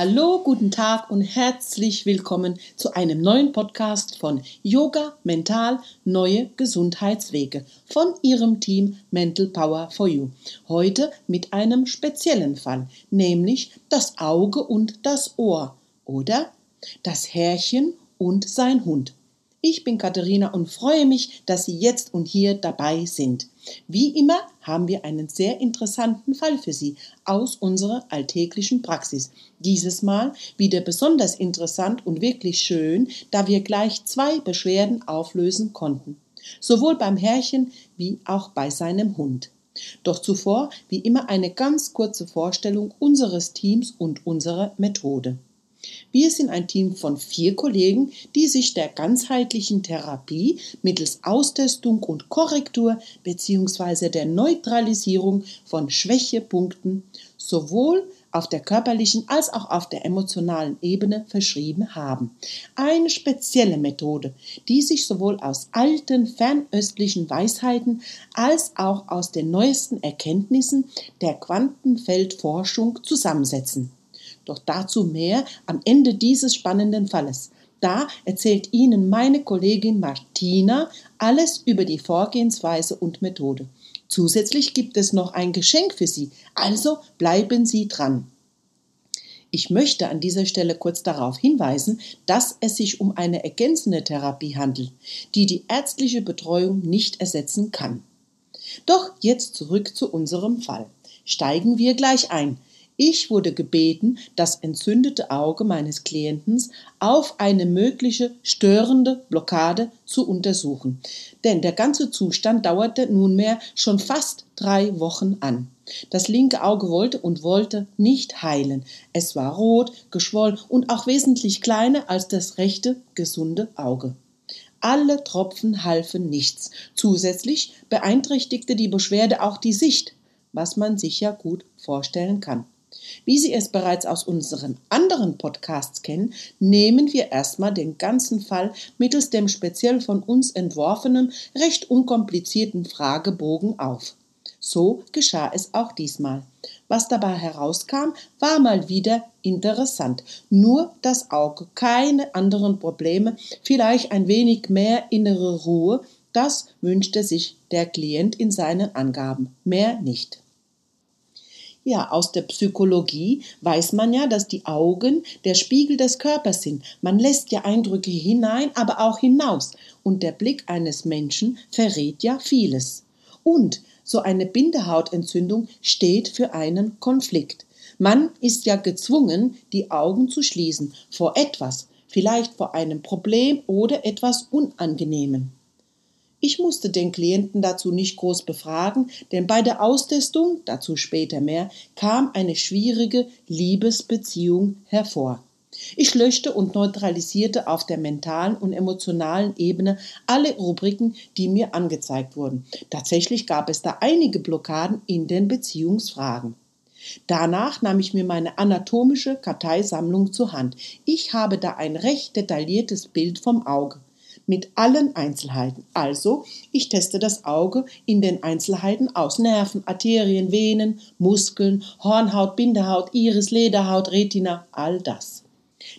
Hallo, guten Tag und herzlich willkommen zu einem neuen Podcast von Yoga Mental Neue Gesundheitswege von Ihrem Team Mental Power for You. Heute mit einem speziellen Fall, nämlich das Auge und das Ohr oder das Härchen und sein Hund. Ich bin Katharina und freue mich, dass Sie jetzt und hier dabei sind. Wie immer haben wir einen sehr interessanten Fall für Sie aus unserer alltäglichen Praxis. Dieses Mal wieder besonders interessant und wirklich schön, da wir gleich zwei Beschwerden auflösen konnten. Sowohl beim Herrchen wie auch bei seinem Hund. Doch zuvor wie immer eine ganz kurze Vorstellung unseres Teams und unserer Methode. Wir sind ein Team von vier Kollegen, die sich der ganzheitlichen Therapie mittels Austestung und Korrektur bzw. der Neutralisierung von Schwächepunkten sowohl auf der körperlichen als auch auf der emotionalen Ebene verschrieben haben. Eine spezielle Methode, die sich sowohl aus alten fernöstlichen Weisheiten als auch aus den neuesten Erkenntnissen der Quantenfeldforschung zusammensetzen. Doch dazu mehr am Ende dieses spannenden Falles. Da erzählt Ihnen meine Kollegin Martina alles über die Vorgehensweise und Methode. Zusätzlich gibt es noch ein Geschenk für Sie, also bleiben Sie dran. Ich möchte an dieser Stelle kurz darauf hinweisen, dass es sich um eine ergänzende Therapie handelt, die die ärztliche Betreuung nicht ersetzen kann. Doch jetzt zurück zu unserem Fall. Steigen wir gleich ein. Ich wurde gebeten, das entzündete Auge meines Klienten auf eine mögliche störende Blockade zu untersuchen. Denn der ganze Zustand dauerte nunmehr schon fast drei Wochen an. Das linke Auge wollte und wollte nicht heilen. Es war rot, geschwollen und auch wesentlich kleiner als das rechte, gesunde Auge. Alle Tropfen halfen nichts. Zusätzlich beeinträchtigte die Beschwerde auch die Sicht, was man sich ja gut vorstellen kann. Wie Sie es bereits aus unseren anderen Podcasts kennen, nehmen wir erstmal den ganzen Fall mittels dem speziell von uns entworfenen, recht unkomplizierten Fragebogen auf. So geschah es auch diesmal. Was dabei herauskam, war mal wieder interessant. Nur das Auge, keine anderen Probleme, vielleicht ein wenig mehr innere Ruhe, das wünschte sich der Klient in seinen Angaben, mehr nicht. Ja, aus der Psychologie weiß man ja, dass die Augen der Spiegel des Körpers sind. Man lässt ja Eindrücke hinein, aber auch hinaus. Und der Blick eines Menschen verrät ja vieles. Und so eine Bindehautentzündung steht für einen Konflikt. Man ist ja gezwungen, die Augen zu schließen vor etwas, vielleicht vor einem Problem oder etwas Unangenehmen. Ich musste den Klienten dazu nicht groß befragen, denn bei der Austestung, dazu später mehr, kam eine schwierige Liebesbeziehung hervor. Ich löschte und neutralisierte auf der mentalen und emotionalen Ebene alle Rubriken, die mir angezeigt wurden. Tatsächlich gab es da einige Blockaden in den Beziehungsfragen. Danach nahm ich mir meine anatomische Karteisammlung zur Hand. Ich habe da ein recht detailliertes Bild vom Auge mit allen Einzelheiten. Also, ich teste das Auge in den Einzelheiten aus Nerven, Arterien, Venen, Muskeln, Hornhaut, Bindehaut, Iris, Lederhaut, Retina, all das.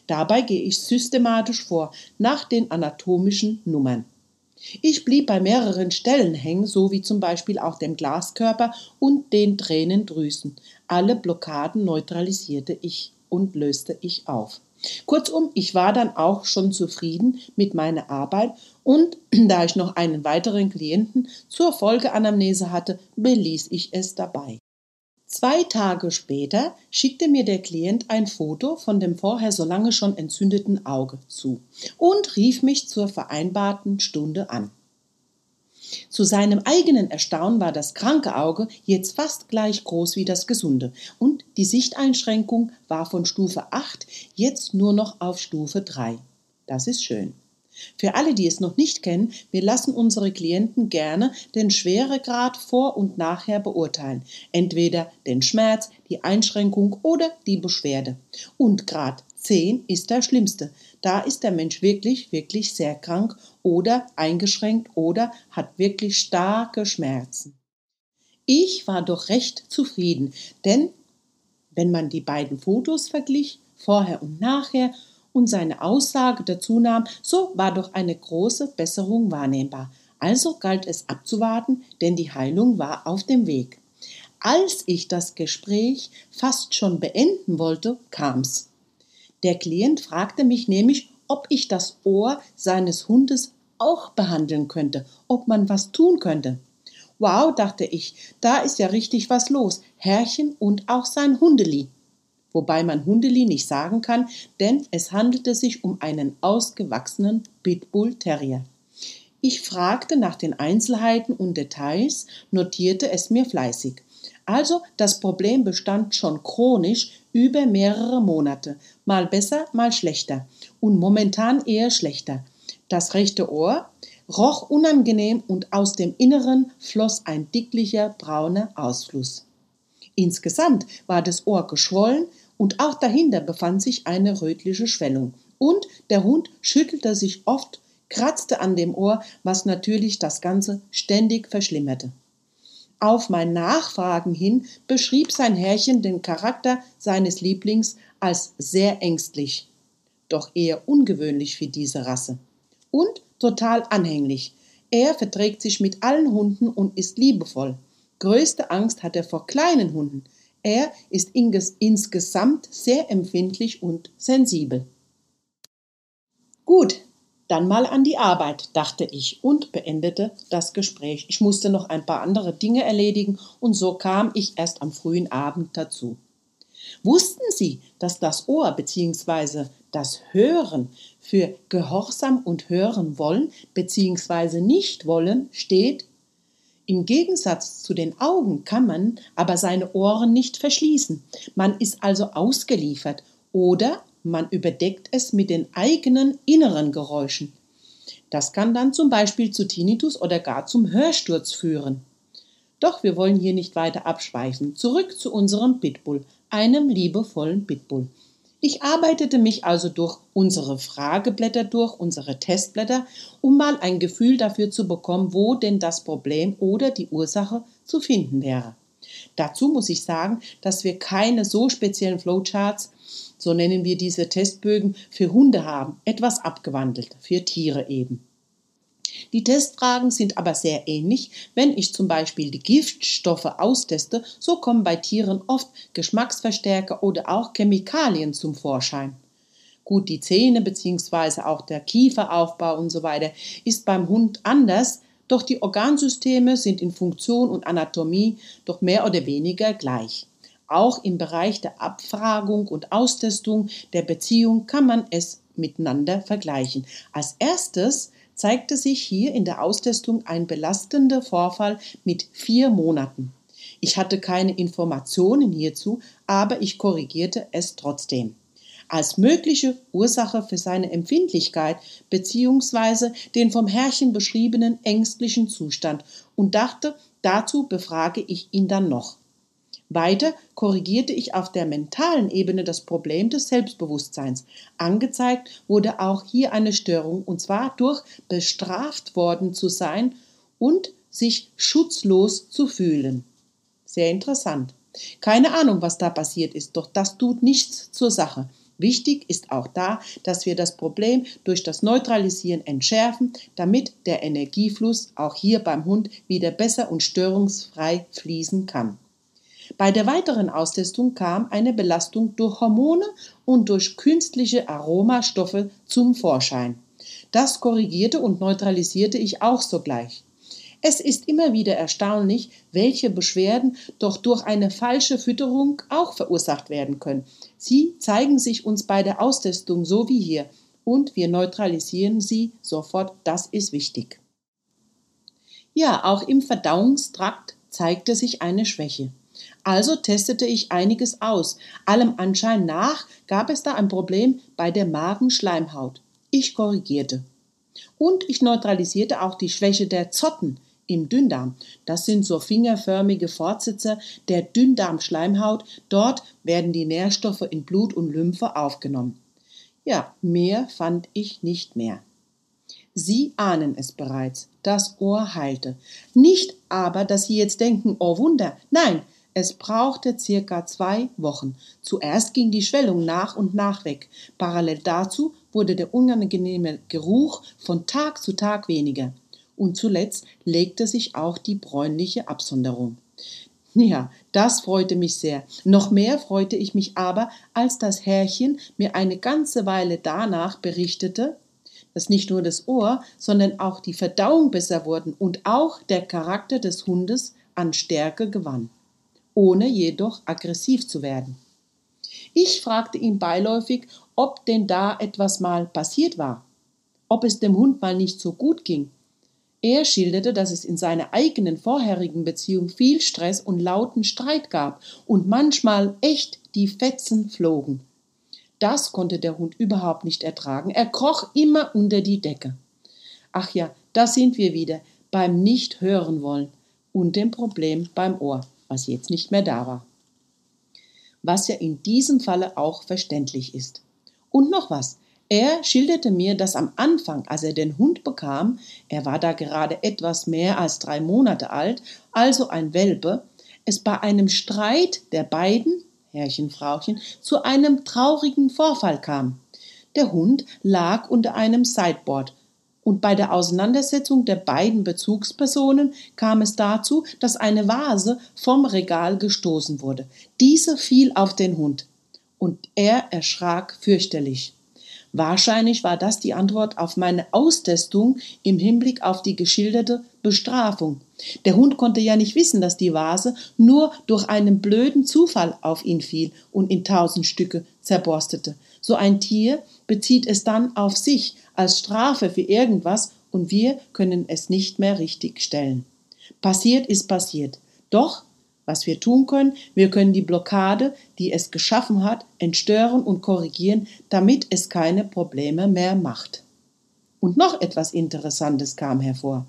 Dabei gehe ich systematisch vor, nach den anatomischen Nummern. Ich blieb bei mehreren Stellen hängen, so wie zum Beispiel auch dem Glaskörper und den Tränendrüsen. Alle Blockaden neutralisierte ich und löste ich auf. Kurzum, ich war dann auch schon zufrieden mit meiner Arbeit und da ich noch einen weiteren Klienten zur Folgeanamnese hatte, beließ ich es dabei. Zwei Tage später schickte mir der Klient ein Foto von dem vorher so lange schon entzündeten Auge zu und rief mich zur vereinbarten Stunde an. Zu seinem eigenen Erstaunen war das kranke Auge jetzt fast gleich groß wie das gesunde und die Sichteinschränkung war von Stufe 8 jetzt nur noch auf Stufe 3. Das ist schön. Für alle, die es noch nicht kennen, wir lassen unsere Klienten gerne den Schweregrad vor und nachher beurteilen. Entweder den Schmerz, die Einschränkung oder die Beschwerde. Und Grad 10 ist der schlimmste. Da ist der Mensch wirklich, wirklich sehr krank oder eingeschränkt oder hat wirklich starke Schmerzen. Ich war doch recht zufrieden, denn wenn man die beiden Fotos verglich, vorher und nachher und seine Aussage dazu nahm, so war doch eine große Besserung wahrnehmbar. Also galt es abzuwarten, denn die Heilung war auf dem Weg. Als ich das Gespräch fast schon beenden wollte, kam's. Der Klient fragte mich nämlich, ob ich das Ohr seines Hundes auch behandeln könnte, ob man was tun könnte. Wow, dachte ich, da ist ja richtig was los. Herrchen und auch sein Hundeli wobei man Hundeli nicht sagen kann, denn es handelte sich um einen ausgewachsenen Pitbull Terrier. Ich fragte nach den Einzelheiten und Details, notierte es mir fleißig. Also das Problem bestand schon chronisch über mehrere Monate, mal besser, mal schlechter und momentan eher schlechter. Das rechte Ohr roch unangenehm und aus dem Inneren floss ein dicklicher brauner Ausfluss. Insgesamt war das Ohr geschwollen und auch dahinter befand sich eine rötliche Schwellung. Und der Hund schüttelte sich oft, kratzte an dem Ohr, was natürlich das Ganze ständig verschlimmerte. Auf mein Nachfragen hin beschrieb sein Herrchen den Charakter seines Lieblings als sehr ängstlich, doch eher ungewöhnlich für diese Rasse. Und total anhänglich. Er verträgt sich mit allen Hunden und ist liebevoll. Größte Angst hat er vor kleinen Hunden. Er ist insgesamt sehr empfindlich und sensibel. Gut, dann mal an die Arbeit, dachte ich und beendete das Gespräch. Ich musste noch ein paar andere Dinge erledigen und so kam ich erst am frühen Abend dazu. Wussten Sie, dass das Ohr bzw. das Hören für Gehorsam und hören wollen bzw. nicht wollen steht im Gegensatz zu den Augen kann man aber seine Ohren nicht verschließen. Man ist also ausgeliefert oder man überdeckt es mit den eigenen inneren Geräuschen. Das kann dann zum Beispiel zu Tinnitus oder gar zum Hörsturz führen. Doch wir wollen hier nicht weiter abschweifen. Zurück zu unserem Pitbull, einem liebevollen Pitbull. Ich arbeitete mich also durch unsere Frageblätter durch, unsere Testblätter, um mal ein Gefühl dafür zu bekommen, wo denn das Problem oder die Ursache zu finden wäre. Dazu muss ich sagen, dass wir keine so speziellen Flowcharts, so nennen wir diese Testbögen, für Hunde haben, etwas abgewandelt, für Tiere eben. Die Testfragen sind aber sehr ähnlich. Wenn ich zum Beispiel die Giftstoffe austeste, so kommen bei Tieren oft Geschmacksverstärker oder auch Chemikalien zum Vorschein. Gut, die Zähne bzw. auch der Kieferaufbau und so weiter ist beim Hund anders, doch die Organsysteme sind in Funktion und Anatomie doch mehr oder weniger gleich. Auch im Bereich der Abfragung und Austestung der Beziehung kann man es miteinander vergleichen. Als erstes zeigte sich hier in der Austestung ein belastender Vorfall mit vier Monaten. Ich hatte keine Informationen hierzu, aber ich korrigierte es trotzdem. Als mögliche Ursache für seine Empfindlichkeit bzw. den vom Herrchen beschriebenen ängstlichen Zustand und dachte, dazu befrage ich ihn dann noch. Weiter korrigierte ich auf der mentalen Ebene das Problem des Selbstbewusstseins. Angezeigt wurde auch hier eine Störung, und zwar durch bestraft worden zu sein und sich schutzlos zu fühlen. Sehr interessant. Keine Ahnung, was da passiert ist, doch das tut nichts zur Sache. Wichtig ist auch da, dass wir das Problem durch das Neutralisieren entschärfen, damit der Energiefluss auch hier beim Hund wieder besser und störungsfrei fließen kann. Bei der weiteren Austestung kam eine Belastung durch Hormone und durch künstliche Aromastoffe zum Vorschein. Das korrigierte und neutralisierte ich auch sogleich. Es ist immer wieder erstaunlich, welche Beschwerden doch durch eine falsche Fütterung auch verursacht werden können. Sie zeigen sich uns bei der Austestung so wie hier und wir neutralisieren sie sofort, das ist wichtig. Ja, auch im Verdauungstrakt zeigte sich eine Schwäche. Also testete ich einiges aus. Allem Anschein nach gab es da ein Problem bei der Magenschleimhaut. Ich korrigierte. Und ich neutralisierte auch die Schwäche der Zotten im Dünndarm. Das sind so fingerförmige Fortsitzer der Dünndarmschleimhaut. Dort werden die Nährstoffe in Blut und Lymphe aufgenommen. Ja, mehr fand ich nicht mehr. Sie ahnen es bereits, das Ohr heilte. Nicht aber, dass Sie jetzt denken, oh Wunder, nein, Es brauchte circa zwei Wochen. Zuerst ging die Schwellung nach und nach weg. Parallel dazu wurde der unangenehme Geruch von Tag zu Tag weniger. Und zuletzt legte sich auch die bräunliche Absonderung. Ja, das freute mich sehr. Noch mehr freute ich mich aber, als das Herrchen mir eine ganze Weile danach berichtete, dass nicht nur das Ohr, sondern auch die Verdauung besser wurden und auch der Charakter des Hundes an Stärke gewann ohne jedoch aggressiv zu werden. Ich fragte ihn beiläufig, ob denn da etwas mal passiert war, ob es dem Hund mal nicht so gut ging. Er schilderte, dass es in seiner eigenen vorherigen Beziehung viel Stress und lauten Streit gab und manchmal echt die Fetzen flogen. Das konnte der Hund überhaupt nicht ertragen. Er kroch immer unter die Decke. Ach ja, da sind wir wieder beim Nicht hören wollen und dem Problem beim Ohr was jetzt nicht mehr da war. Was ja in diesem Falle auch verständlich ist. Und noch was. Er schilderte mir, dass am Anfang, als er den Hund bekam, er war da gerade etwas mehr als drei Monate alt, also ein Welpe, es bei einem Streit der beiden, Herrchen, Frauchen, zu einem traurigen Vorfall kam. Der Hund lag unter einem Sideboard und bei der Auseinandersetzung der beiden Bezugspersonen kam es dazu, dass eine Vase vom Regal gestoßen wurde. Diese fiel auf den Hund und er erschrak fürchterlich. Wahrscheinlich war das die Antwort auf meine Austestung im Hinblick auf die geschilderte Bestrafung. Der Hund konnte ja nicht wissen, dass die Vase nur durch einen blöden Zufall auf ihn fiel und in tausend Stücke zerborstete. So ein Tier bezieht es dann auf sich als Strafe für irgendwas und wir können es nicht mehr richtig stellen. Passiert ist passiert. Doch, was wir tun können, wir können die Blockade, die es geschaffen hat, entstören und korrigieren, damit es keine Probleme mehr macht. Und noch etwas Interessantes kam hervor.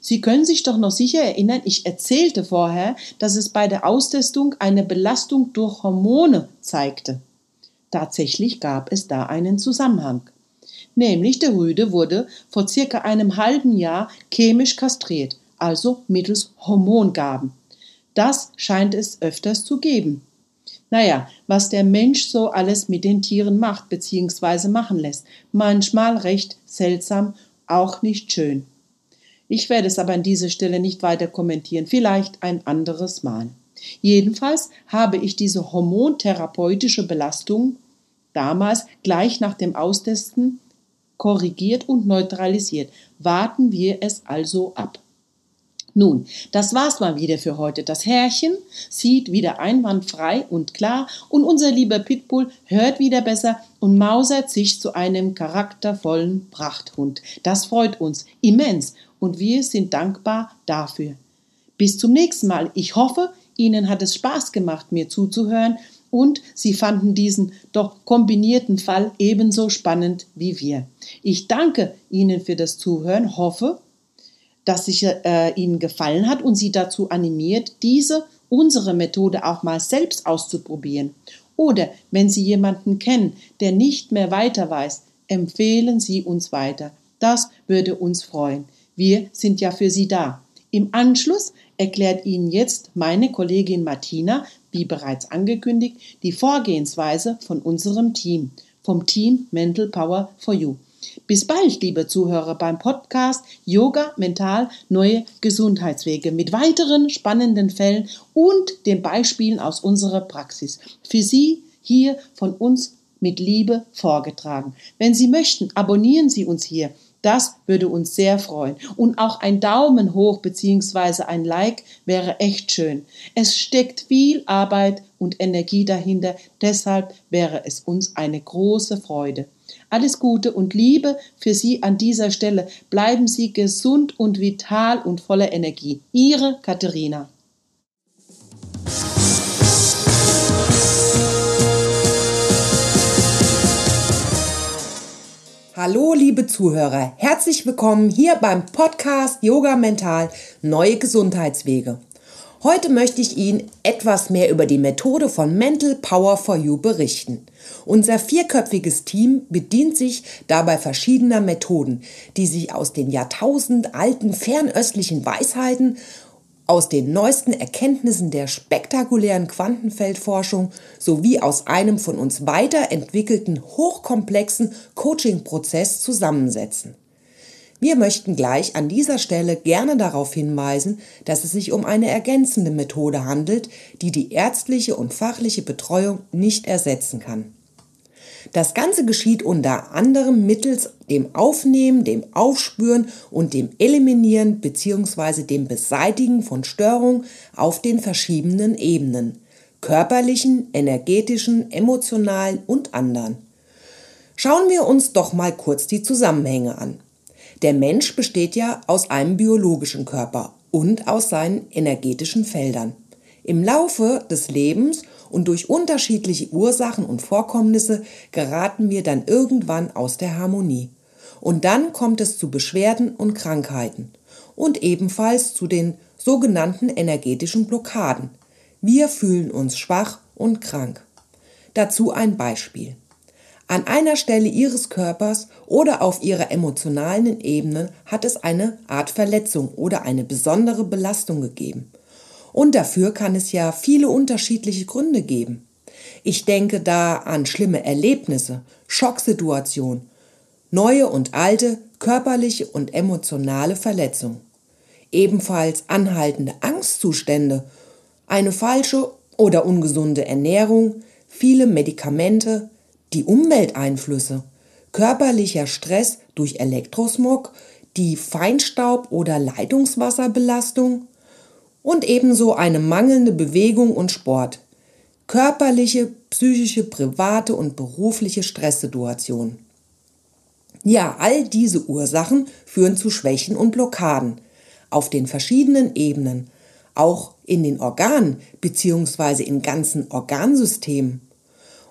Sie können sich doch noch sicher erinnern, ich erzählte vorher, dass es bei der Austestung eine Belastung durch Hormone zeigte. Tatsächlich gab es da einen Zusammenhang. Nämlich der Rüde wurde vor circa einem halben Jahr chemisch kastriert, also mittels Hormongaben. Das scheint es öfters zu geben. Naja, was der Mensch so alles mit den Tieren macht bzw. machen lässt, manchmal recht seltsam, auch nicht schön. Ich werde es aber an dieser Stelle nicht weiter kommentieren, vielleicht ein anderes Mal. Jedenfalls habe ich diese hormontherapeutische Belastung damals gleich nach dem Austesten korrigiert und neutralisiert. Warten wir es also ab. Nun, das war's mal wieder für heute. Das Herrchen sieht wieder einwandfrei und klar und unser lieber Pitbull hört wieder besser und mausert sich zu einem charaktervollen Prachthund. Das freut uns immens und wir sind dankbar dafür. Bis zum nächsten Mal. Ich hoffe, Ihnen hat es Spaß gemacht, mir zuzuhören und sie fanden diesen doch kombinierten Fall ebenso spannend wie wir. Ich danke Ihnen für das Zuhören, hoffe, dass es äh, Ihnen gefallen hat und Sie dazu animiert, diese unsere Methode auch mal selbst auszuprobieren. Oder wenn Sie jemanden kennen, der nicht mehr weiter weiß, empfehlen Sie uns weiter. Das würde uns freuen. Wir sind ja für Sie da. Im Anschluss erklärt Ihnen jetzt meine Kollegin Martina, wie bereits angekündigt, die Vorgehensweise von unserem Team, vom Team Mental Power for You. Bis bald, liebe Zuhörer, beim Podcast Yoga Mental Neue Gesundheitswege mit weiteren spannenden Fällen und den Beispielen aus unserer Praxis. Für Sie hier von uns mit Liebe vorgetragen. Wenn Sie möchten, abonnieren Sie uns hier das würde uns sehr freuen. Und auch ein Daumen hoch bzw. ein Like wäre echt schön. Es steckt viel Arbeit und Energie dahinter, deshalb wäre es uns eine große Freude. Alles Gute und Liebe für Sie an dieser Stelle. Bleiben Sie gesund und vital und voller Energie. Ihre Katharina. Hallo, liebe Zuhörer, herzlich willkommen hier beim Podcast Yoga Mental Neue Gesundheitswege. Heute möchte ich Ihnen etwas mehr über die Methode von Mental Power for You berichten. Unser vierköpfiges Team bedient sich dabei verschiedener Methoden, die sich aus den Jahrtausend alten fernöstlichen Weisheiten aus den neuesten Erkenntnissen der spektakulären Quantenfeldforschung sowie aus einem von uns weiterentwickelten hochkomplexen Coaching-Prozess zusammensetzen. Wir möchten gleich an dieser Stelle gerne darauf hinweisen, dass es sich um eine ergänzende Methode handelt, die die ärztliche und fachliche Betreuung nicht ersetzen kann. Das Ganze geschieht unter anderem mittels dem Aufnehmen, dem Aufspüren und dem Eliminieren bzw. dem Beseitigen von Störungen auf den verschiedenen Ebenen körperlichen, energetischen, emotionalen und anderen. Schauen wir uns doch mal kurz die Zusammenhänge an. Der Mensch besteht ja aus einem biologischen Körper und aus seinen energetischen Feldern. Im Laufe des Lebens und durch unterschiedliche Ursachen und Vorkommnisse geraten wir dann irgendwann aus der Harmonie. Und dann kommt es zu Beschwerden und Krankheiten und ebenfalls zu den sogenannten energetischen Blockaden. Wir fühlen uns schwach und krank. Dazu ein Beispiel. An einer Stelle Ihres Körpers oder auf Ihrer emotionalen Ebene hat es eine Art Verletzung oder eine besondere Belastung gegeben. Und dafür kann es ja viele unterschiedliche Gründe geben. Ich denke da an schlimme Erlebnisse, Schocksituationen, neue und alte körperliche und emotionale Verletzungen. Ebenfalls anhaltende Angstzustände, eine falsche oder ungesunde Ernährung, viele Medikamente, die Umwelteinflüsse, körperlicher Stress durch Elektrosmog, die Feinstaub- oder Leitungswasserbelastung, und ebenso eine mangelnde Bewegung und Sport, körperliche, psychische, private und berufliche Stresssituationen. Ja, all diese Ursachen führen zu Schwächen und Blockaden auf den verschiedenen Ebenen, auch in den Organen bzw. in ganzen Organsystemen.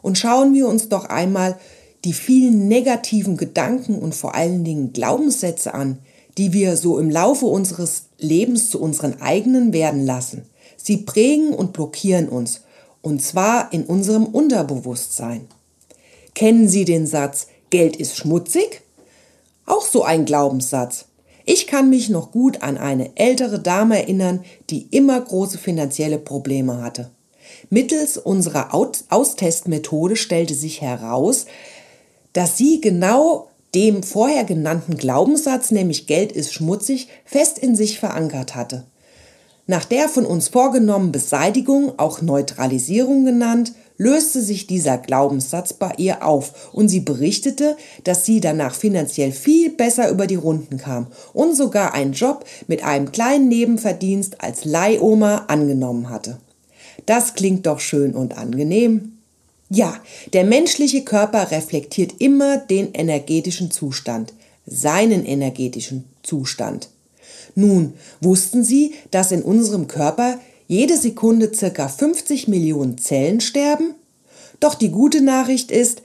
Und schauen wir uns doch einmal die vielen negativen Gedanken und vor allen Dingen Glaubenssätze an, die wir so im Laufe unseres Lebens zu unseren eigenen werden lassen. Sie prägen und blockieren uns, und zwar in unserem Unterbewusstsein. Kennen Sie den Satz, Geld ist schmutzig? Auch so ein Glaubenssatz. Ich kann mich noch gut an eine ältere Dame erinnern, die immer große finanzielle Probleme hatte. Mittels unserer Austestmethode stellte sich heraus, dass sie genau dem vorher genannten Glaubenssatz, nämlich Geld ist schmutzig, fest in sich verankert hatte. Nach der von uns vorgenommenen Beseitigung, auch Neutralisierung genannt, löste sich dieser Glaubenssatz bei ihr auf und sie berichtete, dass sie danach finanziell viel besser über die Runden kam und sogar einen Job mit einem kleinen Nebenverdienst als Leihoma angenommen hatte. Das klingt doch schön und angenehm. Ja, der menschliche Körper reflektiert immer den energetischen Zustand, seinen energetischen Zustand. Nun, wussten Sie, dass in unserem Körper jede Sekunde circa 50 Millionen Zellen sterben? Doch die gute Nachricht ist,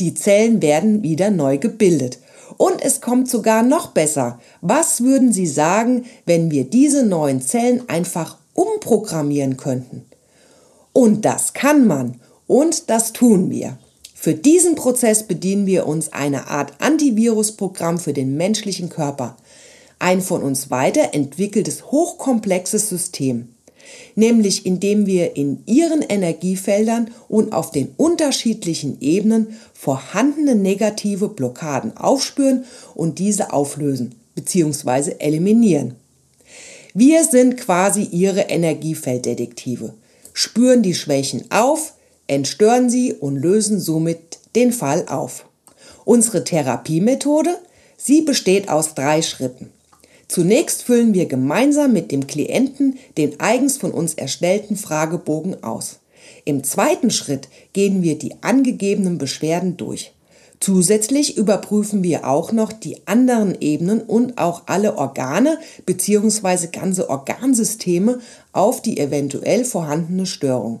die Zellen werden wieder neu gebildet. Und es kommt sogar noch besser. Was würden Sie sagen, wenn wir diese neuen Zellen einfach umprogrammieren könnten? Und das kann man. Und das tun wir. Für diesen Prozess bedienen wir uns einer Art Antivirusprogramm für den menschlichen Körper. Ein von uns weiterentwickeltes hochkomplexes System. Nämlich indem wir in ihren Energiefeldern und auf den unterschiedlichen Ebenen vorhandene negative Blockaden aufspüren und diese auflösen bzw. eliminieren. Wir sind quasi ihre Energiefelddetektive, spüren die Schwächen auf, entstören sie und lösen somit den Fall auf. Unsere Therapiemethode, sie besteht aus drei Schritten. Zunächst füllen wir gemeinsam mit dem Klienten den eigens von uns erstellten Fragebogen aus. Im zweiten Schritt gehen wir die angegebenen Beschwerden durch. Zusätzlich überprüfen wir auch noch die anderen Ebenen und auch alle Organe bzw. ganze Organsysteme auf die eventuell vorhandene Störung.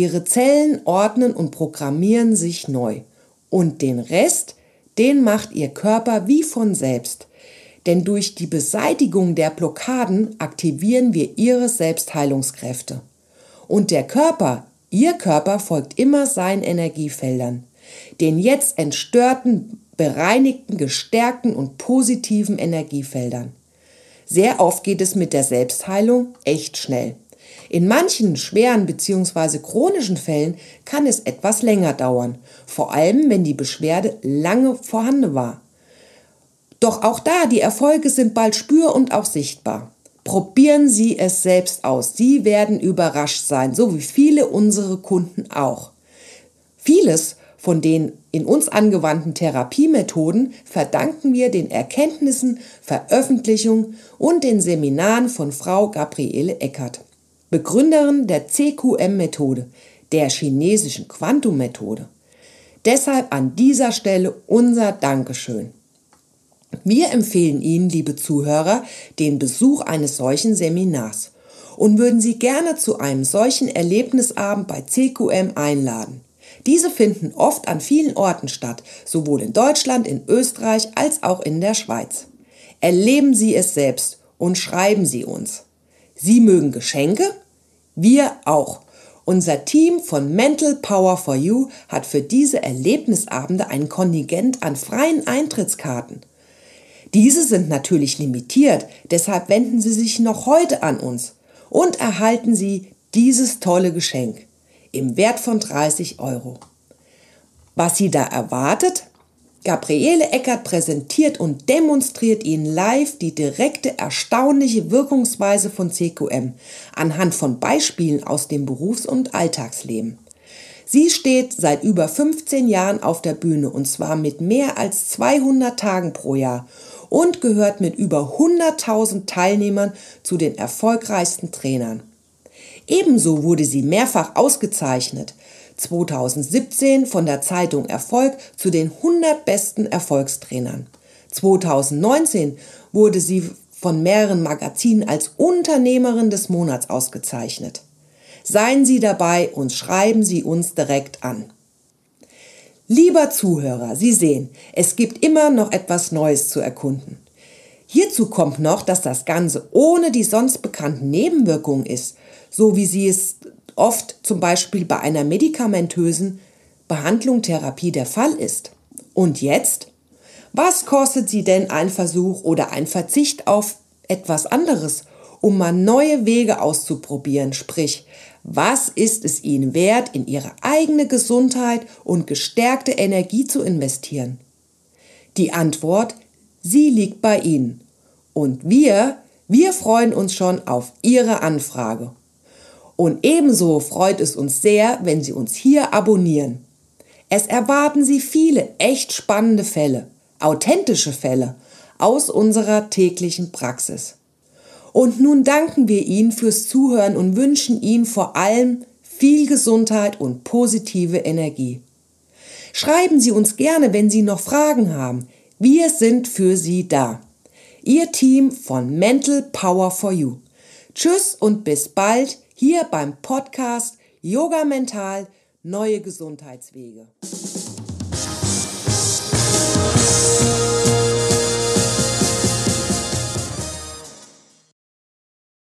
Ihre Zellen ordnen und programmieren sich neu. Und den Rest, den macht Ihr Körper wie von selbst. Denn durch die Beseitigung der Blockaden aktivieren wir Ihre Selbstheilungskräfte. Und der Körper, Ihr Körper folgt immer seinen Energiefeldern. Den jetzt entstörten, bereinigten, gestärkten und positiven Energiefeldern. Sehr oft geht es mit der Selbstheilung echt schnell. In manchen schweren bzw. chronischen Fällen kann es etwas länger dauern, vor allem wenn die Beschwerde lange vorhanden war. Doch auch da, die Erfolge sind bald spür und auch sichtbar. Probieren Sie es selbst aus. Sie werden überrascht sein, so wie viele unsere Kunden auch. Vieles von den in uns angewandten Therapiemethoden verdanken wir den Erkenntnissen, Veröffentlichungen und den Seminaren von Frau Gabriele Eckert, Begründerin der CQM-Methode, der chinesischen Quantum-Methode. Deshalb an dieser Stelle unser Dankeschön. Wir empfehlen Ihnen, liebe Zuhörer, den Besuch eines solchen Seminars und würden Sie gerne zu einem solchen Erlebnisabend bei CQM einladen. Diese finden oft an vielen Orten statt, sowohl in Deutschland, in Österreich als auch in der Schweiz. Erleben Sie es selbst und schreiben Sie uns. Sie mögen Geschenke? Wir auch. Unser Team von Mental Power for You hat für diese Erlebnisabende ein Kontingent an freien Eintrittskarten. Diese sind natürlich limitiert, deshalb wenden Sie sich noch heute an uns und erhalten Sie dieses tolle Geschenk im Wert von 30 Euro. Was Sie da erwartet? Gabriele Eckert präsentiert und demonstriert Ihnen live die direkte, erstaunliche Wirkungsweise von CQM anhand von Beispielen aus dem Berufs- und Alltagsleben. Sie steht seit über 15 Jahren auf der Bühne und zwar mit mehr als 200 Tagen pro Jahr und gehört mit über 100.000 Teilnehmern zu den erfolgreichsten Trainern. Ebenso wurde sie mehrfach ausgezeichnet. 2017 von der Zeitung Erfolg zu den 100 besten Erfolgstrainern. 2019 wurde sie von mehreren Magazinen als Unternehmerin des Monats ausgezeichnet. Seien Sie dabei und schreiben Sie uns direkt an. Lieber Zuhörer, Sie sehen, es gibt immer noch etwas Neues zu erkunden. Hierzu kommt noch, dass das Ganze ohne die sonst bekannten Nebenwirkungen ist so wie sie es oft zum Beispiel bei einer medikamentösen Behandlung, Therapie der Fall ist. Und jetzt? Was kostet sie denn ein Versuch oder ein Verzicht auf etwas anderes, um mal neue Wege auszuprobieren? Sprich, was ist es ihnen wert, in ihre eigene Gesundheit und gestärkte Energie zu investieren? Die Antwort, sie liegt bei Ihnen. Und wir, wir freuen uns schon auf Ihre Anfrage. Und ebenso freut es uns sehr, wenn Sie uns hier abonnieren. Es erwarten Sie viele echt spannende Fälle, authentische Fälle aus unserer täglichen Praxis. Und nun danken wir Ihnen fürs Zuhören und wünschen Ihnen vor allem viel Gesundheit und positive Energie. Schreiben Sie uns gerne, wenn Sie noch Fragen haben. Wir sind für Sie da. Ihr Team von Mental Power for You. Tschüss und bis bald hier beim Podcast Yoga Mental Neue Gesundheitswege.